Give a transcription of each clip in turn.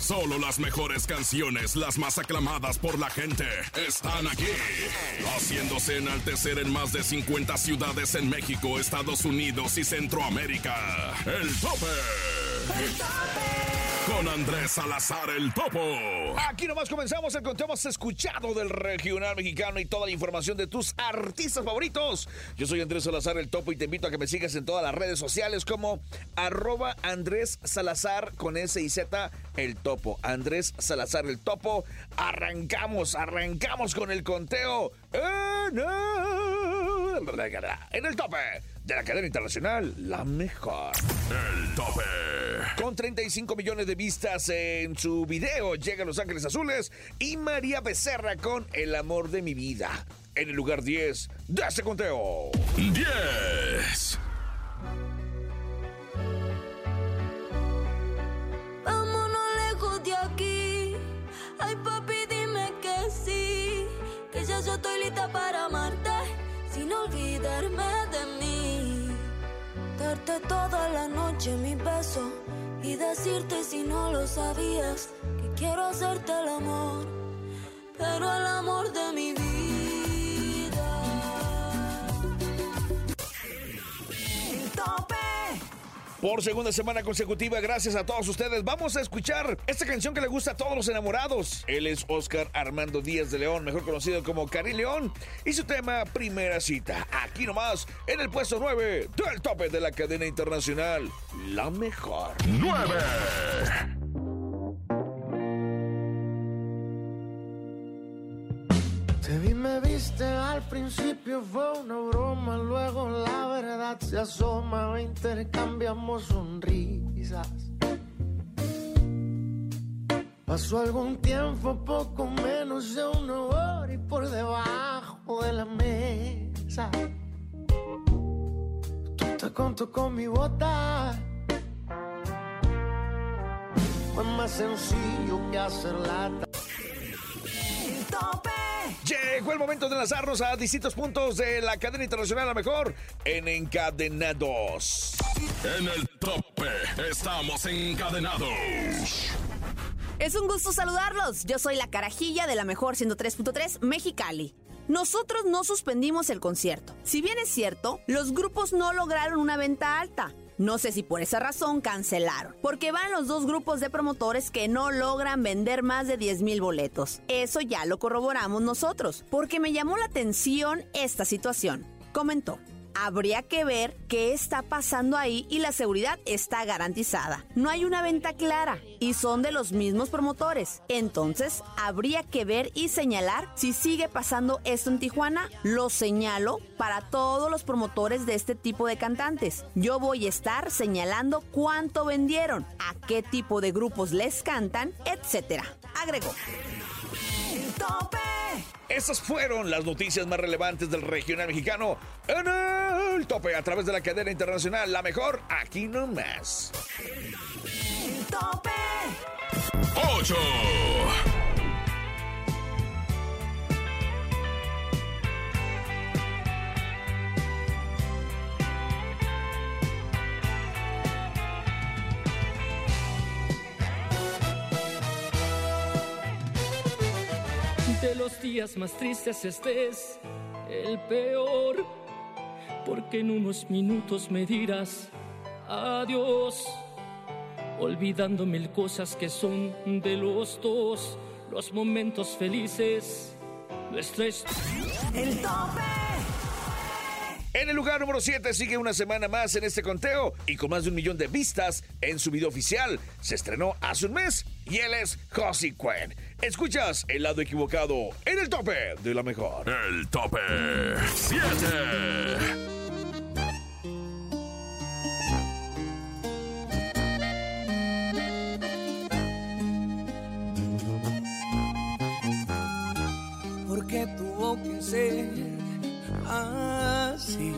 Solo las mejores canciones, las más aclamadas por la gente, están aquí. Haciéndose enaltecer en más de 50 ciudades en México, Estados Unidos y Centroamérica. El tope. El tope. Andrés Salazar el Topo. Aquí nomás comenzamos el conteo más escuchado del regional mexicano y toda la información de tus artistas favoritos. Yo soy Andrés Salazar el Topo y te invito a que me sigas en todas las redes sociales como arroba Andrés Salazar con S y Z el Topo. Andrés Salazar el Topo. Arrancamos, arrancamos con el conteo en el tope de la cadena internacional, la mejor. El tope. Con 35 millones de vistas en su video llega Los Ángeles Azules y María Becerra con El amor de mi vida. En el lugar 10 de este conteo. 10. Vámonos lejos de aquí. Ay, papi, dime que sí. Que ya yo estoy lista para amarte. Sin olvidarme de mí. Toda la noche mi beso. Y decirte si no lo sabías. Que quiero hacerte el amor. Pero el amor de mi vida. Por segunda semana consecutiva, gracias a todos ustedes, vamos a escuchar esta canción que le gusta a todos los enamorados. Él es Oscar Armando Díaz de León, mejor conocido como Cari León, y su tema Primera Cita. Aquí nomás, en el puesto 9 del tope de la cadena internacional, la mejor. 9. Principio fue una broma, luego la verdad se asoma, intercambiamos sonrisas. Pasó algún tiempo, poco menos de una hora y por debajo de la mesa. Tú te contó con mi bota. Fue más sencillo que hacer. Llegó el momento de lanzarnos a distintos puntos de la cadena internacional, a la mejor en Encadenados. En el tope estamos encadenados. Es un gusto saludarlos. Yo soy la carajilla de la mejor 103.3 Mexicali. Nosotros no suspendimos el concierto. Si bien es cierto, los grupos no lograron una venta alta. No sé si por esa razón cancelaron, porque van los dos grupos de promotores que no logran vender más de 10 mil boletos. Eso ya lo corroboramos nosotros, porque me llamó la atención esta situación. Comentó. Habría que ver qué está pasando ahí y la seguridad está garantizada. No hay una venta clara y son de los mismos promotores. Entonces, habría que ver y señalar si sigue pasando esto en Tijuana. Lo señalo para todos los promotores de este tipo de cantantes. Yo voy a estar señalando cuánto vendieron, a qué tipo de grupos les cantan, etc. Agregó. Tope. Estas fueron las noticias más relevantes del regional mexicano en el tope a través de la cadena internacional. La mejor, aquí nomás. El tope. 8. De los días más tristes este es el peor, porque en unos minutos me dirás adiós, olvidando mil cosas que son de los dos, los momentos felices, nuestra. El tope. En el lugar número 7 sigue una semana más en este conteo y con más de un millón de vistas en su video oficial. Se estrenó hace un mes y él es Josie Quen. Escuchas el lado equivocado en el tope de la mejor. El tope 7. Por porque tuvo que ser así.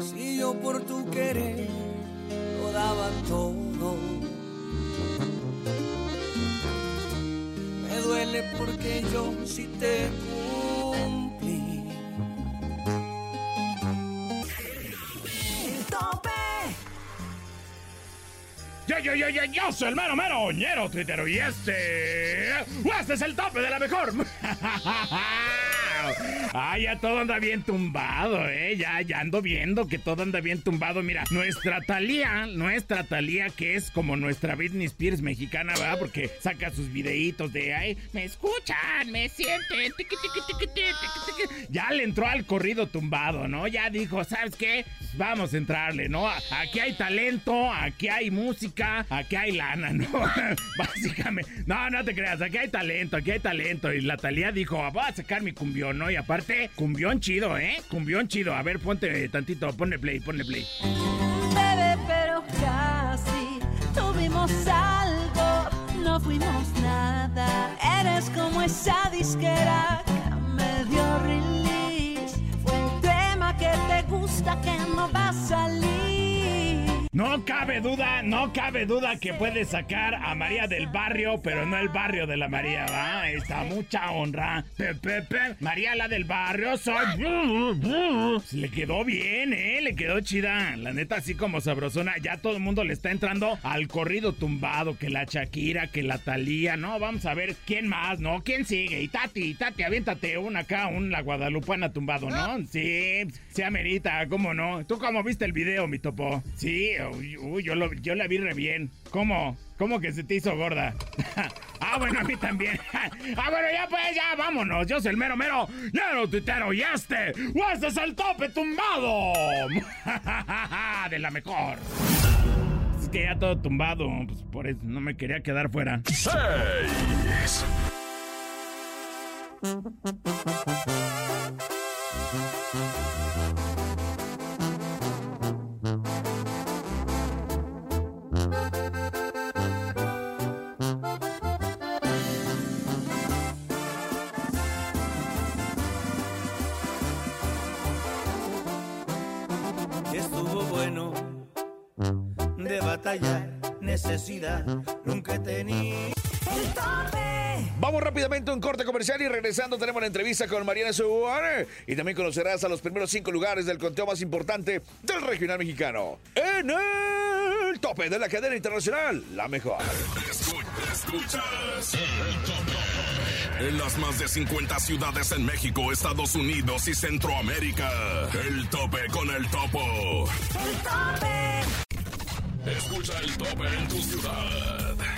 Si yo por tu querer lo daba todo. Porque yo sí te cumplí. El tope. Yo, yo, yo, yo, yo soy el mero, mero, oñero, tuitero, y este... Este es el tope de la mejor. Ay, ya todo anda bien tumbado, eh. Ya, ya ando viendo que todo anda bien tumbado. Mira, nuestra Talía, nuestra Talía, que es como nuestra Britney Spears mexicana, ¿verdad? Porque saca sus videitos de, ay, me escuchan, me sienten. tiqui, tiqui, tiqui, tiqui, tiqui, tiqui". Ya le entró al corrido tumbado, ¿no? Ya dijo, ¿sabes qué? Vamos a entrarle, ¿no? Aquí hay talento, aquí hay música, aquí hay lana, ¿no? Básicamente. No, no te creas, aquí hay talento, aquí hay talento. Y la Talía dijo, voy a sacar mi cumbión, ¿no? Y aparte, cumbión chido, ¿eh? Cumbión chido. A ver, ponte tantito, ponle play, ponle play. Bebé, pero casi tuvimos algo, no fuimos nada. Eres como esa disquera que me dio release. Te gusta que no va a salir. No cabe duda, no cabe duda que puede sacar a María del barrio, pero no el barrio de la María, ¿va? Está mucha honra. Pepe, pe, María la del barrio, soy. Le quedó bien, ¿eh? Le quedó chida. La neta, así como sabrosona. Ya todo el mundo le está entrando al corrido tumbado. Que la Shakira, que la Talía. No, vamos a ver quién más, ¿no? ¿Quién sigue? Y Tati, Tati, aviéntate una acá, un la Guadalupana tumbado, ¿no? Sí, se amerita, ¿cómo no? ¿Tú cómo viste el video, mi topo? Sí, uy, yo, lo, yo la vi re bien. ¿Cómo? ¿Cómo que se te hizo gorda? ah, bueno, a mí también. ah, bueno, ya pues, ya, vámonos. Yo soy el mero, mero, mero tuitero y este, este es el tope tumbado. de la mejor. Es que ya todo tumbado, pues por eso no me quería quedar fuera. 6. Batallar, necesidad, nunca he tenido. El tope. Vamos rápidamente a un corte comercial y regresando tenemos la entrevista con Mariana Suárez y también conocerás a los primeros cinco lugares del conteo más importante del regional mexicano. En el tope de la cadena internacional, la mejor. Escu- Escuchas el tope. En las más de 50 ciudades en México, Estados Unidos y Centroamérica. El tope con el topo. El tope. Escucha el tope en tu ciudad.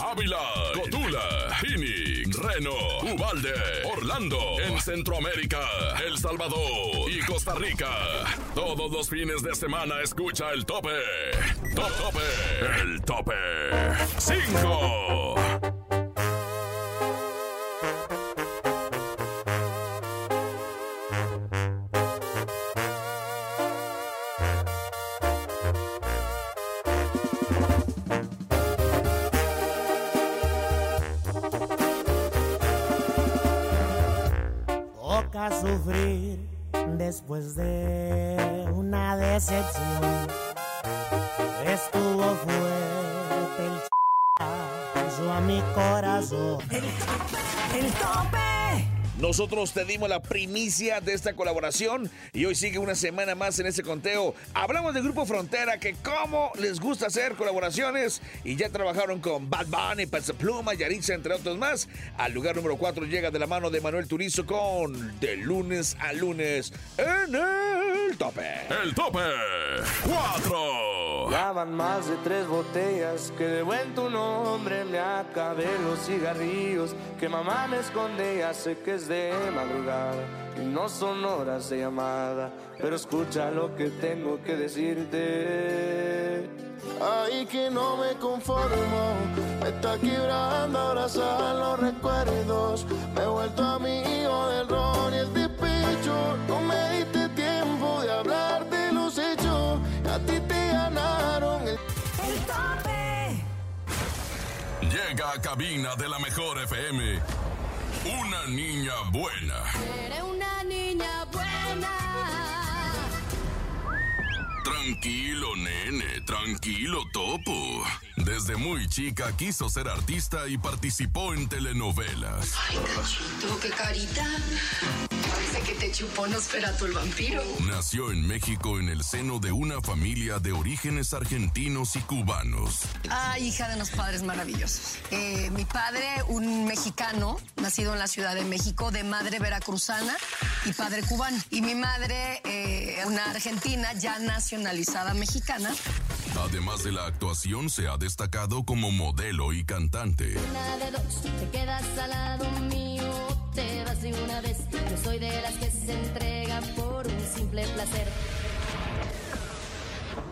Ávila, Cotula, Phoenix, Reno, Ubalde, Orlando, en Centroamérica, El Salvador y Costa Rica. Todos los fines de semana escucha el tope. Top tope. El tope. 5. Después de una decepción. Estuvo fuerte el ch- a mi corazón. El tope. Nosotros te dimos la primicia de esta colaboración y hoy sigue una semana más en ese conteo. Hablamos del Grupo Frontera que cómo les gusta hacer colaboraciones y ya trabajaron con Bad Bunny, Pluma, Yaritza, entre otros más. Al lugar número 4 llega de la mano de Manuel Turizo con De lunes a lunes en el tope. El tope. 4. Ya más de tres botellas que de buen tu nombre me acabé los cigarrillos que mamá me esconde. Ya sé que es de madrugada y no son horas de llamada, pero escucha lo que tengo que decirte. Ay, que no me conformo, me está quebrando abrazar los recuerdos. Me he vuelto amigo del ron y el despecho. No me Llega a cabina de la mejor FM. Una niña buena. Eres una niña buena. Tranquilo, nene, tranquilo, topo. Desde muy chica quiso ser artista y participó en telenovelas. Ay, cachito, qué carita. Parece que te chupó Nosferatu el vampiro. Nació en México en el seno de una familia de orígenes argentinos y cubanos. Ay, hija de unos padres maravillosos. Eh, mi padre, un mexicano, nacido en la Ciudad de México, de madre veracruzana y padre cubano. Y mi madre, eh, una argentina ya nacionalizada mexicana. Además de la actuación, se ha destacado como modelo y cantante. Una de dos, te quedas al lado mío, te vas de una vez. Yo soy de las que se entregan por un simple placer.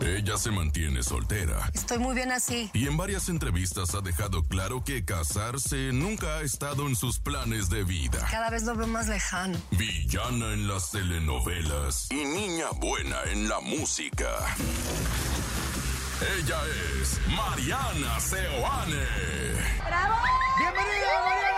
Ella se mantiene soltera. Estoy muy bien así. Y en varias entrevistas ha dejado claro que casarse nunca ha estado en sus planes de vida. Cada vez lo veo más lejano. Villana en las telenovelas y niña buena en la música. Ella es Mariana Seoane. ¡Bravo! ¡Bienvenida, Mariana!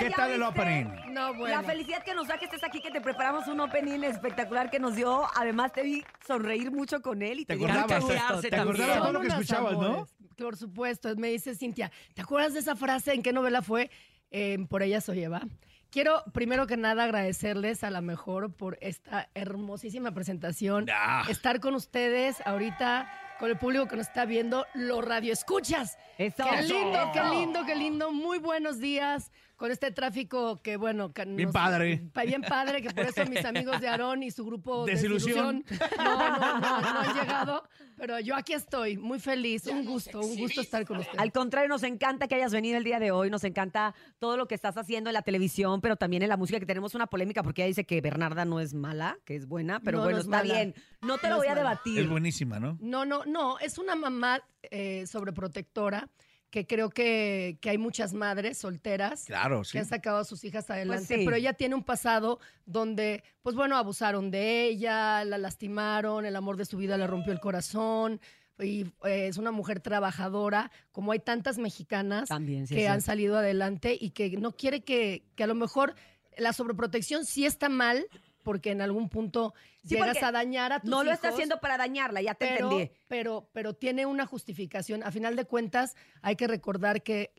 ¿Qué ¿ya tal el opening? No, bueno. La felicidad que nos da que estés aquí, que te preparamos un opening espectacular que nos dio. Además, te vi sonreír mucho con él y te, ¿Te acordabas? que ¿Te acordabas todo lo que escuchabas, no? amores. Por supuesto, me dice Cintia, ¿te acuerdas de esa frase? ¿En qué novela fue? Eh, por ella soy Eva. Quiero, primero que nada, agradecerles a la mejor por esta hermosísima presentación. Ah. Estar con ustedes ahorita, con el público que nos está viendo, los radioescuchas. Eso. Qué Eso. lindo, qué lindo, qué lindo. Muy buenos días con este tráfico que, bueno... que Bien nos- padre. pa- Bien padre, que por eso mis amigos de Aarón y su grupo Desilusión. Desilusión no, no, no, no han llegado. Pero yo aquí estoy, muy feliz. Un gusto, un gusto estar con ustedes. Al contrario, nos encanta que hayas venido el día de hoy, nos encanta todo lo que estás haciendo en la televisión, pero también en la música, que tenemos una polémica porque ella dice que Bernarda no es mala, que es buena, pero No, bueno, no es está mala. bien. No te No lo voy a mala. debatir. Es buenísima, ¿no? No, no, no. Es una mamá eh, sobreprotectora que creo que, que hay muchas madres solteras Claro, sí. que han sacado a sus hijas adelante, Pues sí. pero ella tiene un pasado donde, pues bueno, abusaron de ella, la lastimaron, el amor de su vida le rompió el corazón. Y eh, es una mujer trabajadora, como hay tantas mexicanas También, sí, que han salido adelante y que no quiere que, que a lo mejor la sobreprotección sí está mal, porque en algún punto Sí, llegas a dañar a tus No lo está haciendo para dañarla, ya te pero, entendí. pero, pero tiene una justificación. A final de cuentas, hay que recordar que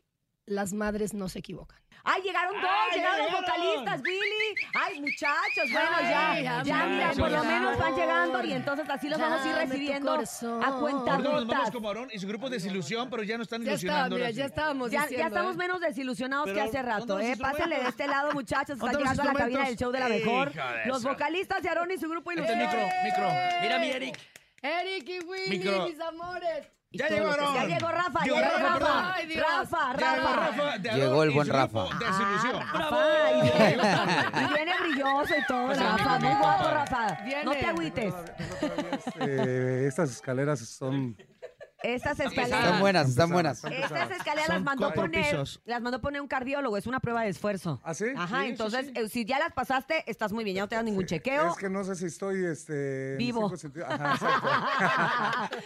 las madres no se equivocan. ¡Ay, llegaron dos! ¡Ay, ¡Llegaron los vocalistas, Billy! ¡Ay, muchachos! Bueno, Ay, ya, ya, mira, por lo menos van llegando y entonces así los vamos a ir recibiendo a cuenta Ahorita nos vamos como Aarón y su grupo de desilusión, pero ya no están Ya está, mira, ya sí. estábamos Ya, diciendo. ya estamos ¿eh? menos desilusionados Pero, que hace ¿dónde rato, ¿eh? Pásenle de este lado, muchachos. Están ¿Dónde están llegando a la cabina del show de la mejor. Los vocalistas de Aarón y su grupo Este micro, micro. Mira mi Eric. Eric y Willy, Micro. mis amores. Y Ya llegó lo que Aarón. Ya llegó Rafa, Llegó ya llegó Rafa, Rafa. perdón. Ay, Dios. Rafa, llegó Rafa. Rafa de Llegó Aarón el buen Rafa. Desilusión. Ah, Rafa, y viene, y viene brilloso y todo, Rafa. Muy guapo, Rafa. Viene. No te agüites. Eh, estas escaleras son Estas escaleras. Están buenas, están buenas. Estas escaleras las mandó cuatro poner, pisos. las mandó poner un cardiólogo, es una prueba de esfuerzo. ¿Ah, sí? Ajá, Sí, entonces sí. eh, si ya las pasaste, estás muy bien, ya no te dan ningún chequeo. Es que no sé si estoy este, en Vivo. cinco sentidos. Ajá, exacto.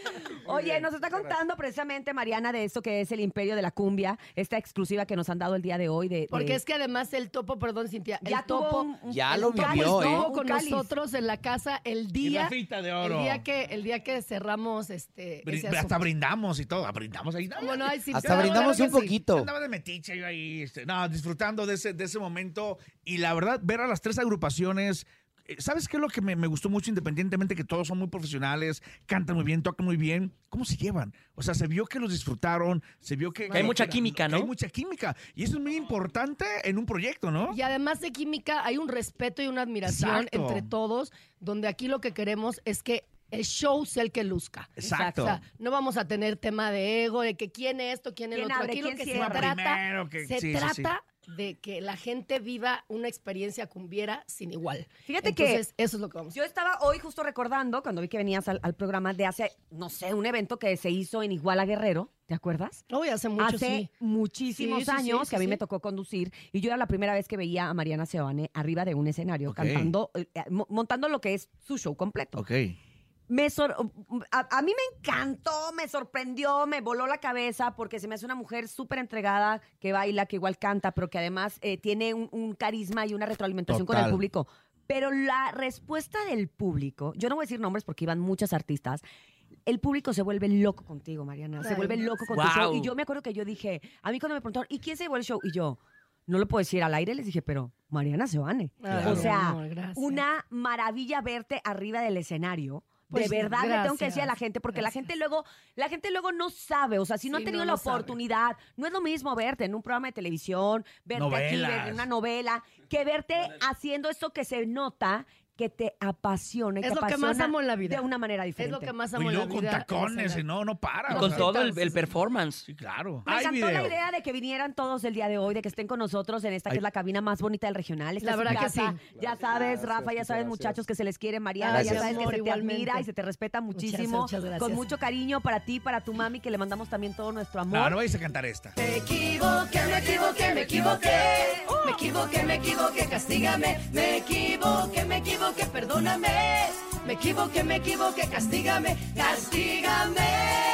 Oye, nos está contando precisamente Mariana de esto que es el imperio de la cumbia, esta exclusiva que nos han dado el día de hoy. De, Porque es que además el topo, perdón, Cintia, Ya el topo tuvo un- un- Ya lo cáliz. ¿eh? estuvo Un con cáliz. nosotros en la casa el día. Rafita de oro. El día que, el día que cerramos este. Brin- ese hasta asunto. Brindamos y todo. Brindamos ahí. Bueno, ay, sí, Hasta brindamos un que sí. poquito. Andaba de metiche yo ahí, este, no, disfrutando de ese, de ese momento. Y la verdad, ver a las tres agrupaciones. eh, ¿Sabes qué es lo que me, me gustó mucho, independientemente que todos son muy profesionales, cantan muy bien, tocan muy bien? ¿Cómo se llevan? O sea, se vio que los disfrutaron, se vio que... Que hay mucha que- química, ¿no? Hay mucha química. Y eso es muy importante en un proyecto, ¿no? Y además de química, hay un respeto y una admiración Exacto. entre todos, donde aquí lo que queremos es que el show sea el que luzca. Exacto. O sea, no vamos a tener tema de ego, de que quién esto, quién el ¿Quién otro. abre, Aquí lo que se cierra? trata, Primero que- se sí, sí, sí. trata de que la gente viva una experiencia cumbiera sin igual. Fíjate Entonces, que eso es lo que vamos Yo estaba hoy justo recordando, cuando vi que venías al, al programa, de hace, no sé, un evento que se hizo en Iguala Guerrero, ¿te acuerdas? Uy, hace mucho, hace sí. muchísimos Sí, sí, años sí, que a mí sí, me tocó conducir y yo era la primera vez que veía a Mariana Seoane arriba de un escenario cantando, eh, eh, mo- montando lo que es su show completo. Ok. Me sor- a, a mí me encantó, me sorprendió, me voló la cabeza porque se me hace una mujer súper entregada que baila, que igual canta, pero que además eh, tiene un, un carisma y una retroalimentación con el público. Pero la respuesta del público, yo no voy a decir nombres porque iban muchas artistas, el público se vuelve loco contigo, Mariana. Se vuelve loco con tu Wow. show. Y yo me acuerdo que yo dije, a mí cuando me preguntaron, ¿y quién se llevó el show? Y yo, no lo puedo decir al aire, les dije, pero Mariana Seoane. Ay, O sea, amor, una maravilla verte arriba del escenario. Pues, de verdad le tengo que decir a la gente, porque la gente luego, la gente luego no sabe, o sea, si no Sí, han tenido no la sabe. oportunidad, no es lo mismo verte en un programa de televisión, verte aquí, Novelas. en una novela, que verte haciendo esto que se nota que te apasiona y Es te lo que más amo en la vida. de una manera Es diferente. lo que más Y amo en la luego con vida. tacones, es y no, no para. Y o con sea, todo el, performance. Sí, claro. Me Hay encantó la idea de que vinieran todos el día de hoy, de que estén con nosotros en esta que es la cabina más bonita del regional. Esta La es verdad que sí. Ya sabes, Gracias, Rafa, ya muchas sabes, gracias. muchachos, que se les quiere, Mariana, Gracias, ya sabes que se te igualmente. admira y se te respeta muchísimo. muchas gracias. Con mucho cariño para ti, para tu mami, que le mandamos también todo nuestro amor. No, no vais a cantar esta. Me equivoqué, me equivoqué, me equivoqué. Me equivoqué, me equivoqué, castígame. Me equivoqué, me equivoqué, perdóname. Me equivoqué, me equivoqué, castígame, castígame.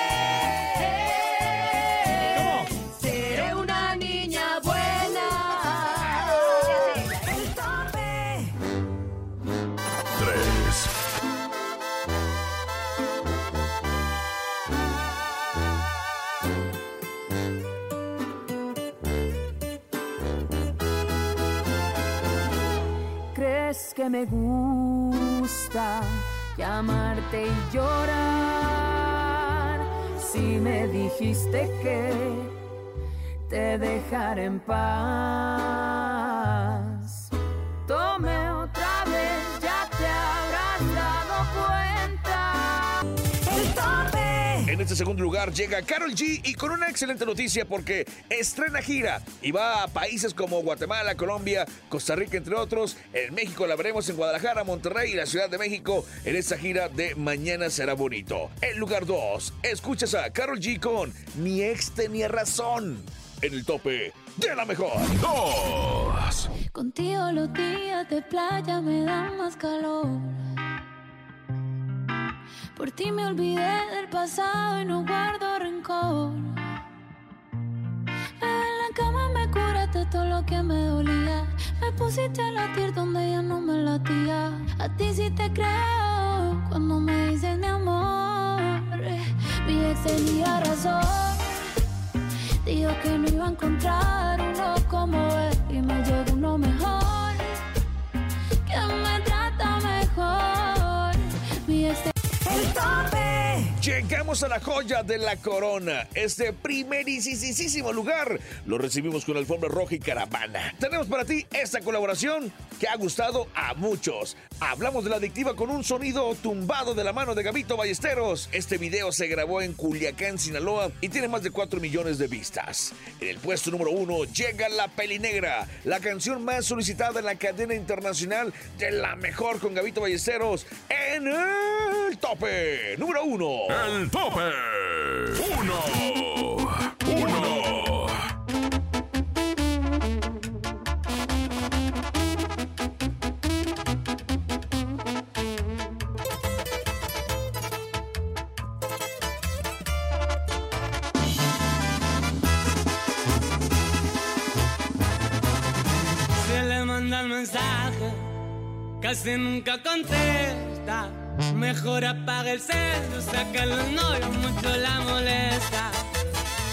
Me gusta llamarte y llorar? Si me dijiste que te dejaré en paz. Este segundo lugar llega Carol G y con una excelente noticia porque estrena gira y va a países como Guatemala, Colombia, Costa Rica, entre otros. En México la veremos en Guadalajara, Monterrey y la Ciudad de México en esta gira de Mañana será bonito. En lugar 2, escuchas a Carol G con Mi ex tenía razón en el tope de la mejor. 2, Contigo los días de playa me dan más calor. Por ti me olvidé del pasado y no guardo rencor. Bebé, en la cama me curaste todo lo que me dolía. Me pusiste a latir donde ya no me latía. A ti sí te creo cuando me dices mi amor. Mi ex tenía razón. Dijo que no iba a encontrar uno como él y me llegó El tope. Llegamos a la joya de la corona. Este primerísimo lugar lo recibimos con alfombra roja y caravana. Tenemos para ti esta colaboración que ha gustado a muchos. Hablamos de la adictiva con un sonido tumbado de la mano de Gabito Ballesteros. Este video se grabó en Culiacán, Sinaloa y tiene más de 4 millones de vistas. En el puesto número uno llega La Peli Negra, la canción más solicitada en la cadena internacional de la mejor con Gabito Ballesteros en el tope número uno. El tope 1, 1. Se le manda el mensaje, casi nunca contesta. Mejor apaga el celo, saca los novios, mucho la molesta.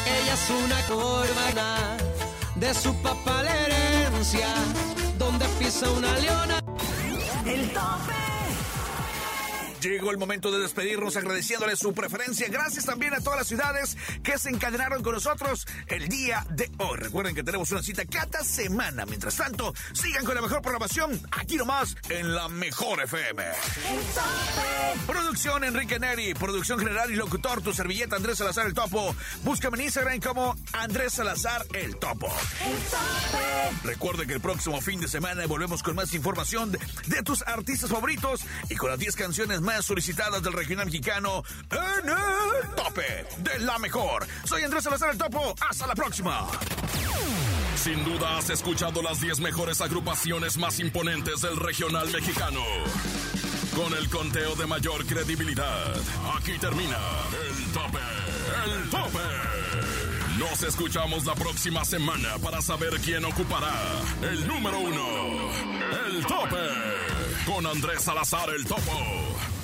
Ella es una corbana, de su papá la herencia, donde pisa una leona. El tope. Llegó el momento de despedirnos agradeciéndole su preferencia. Gracias también a todas las ciudades que se encadenaron con nosotros el día de hoy. Recuerden que tenemos una cita cada semana. Mientras tanto, sigan con la mejor programación aquí nomás en la mejor FM. Producción Enrique Neri, producción general y locutor, tu servilleta Andrés Salazar el Topo. Búscame en Instagram como Andrés Salazar el Topo. Recuerden que el próximo fin de semana volvemos con más información de, de tus artistas favoritos y con las 10 canciones más solicitadas del regional mexicano en el tope de la mejor. Soy Andrés Salazar el Topo. Hasta la próxima. Sin duda has escuchado las 10 mejores agrupaciones más imponentes del regional mexicano. Con el conteo de mayor credibilidad, aquí termina el tope, el tope. Nos escuchamos la próxima semana para saber quién ocupará el número uno, el tope, con Andrés Salazar el Topo.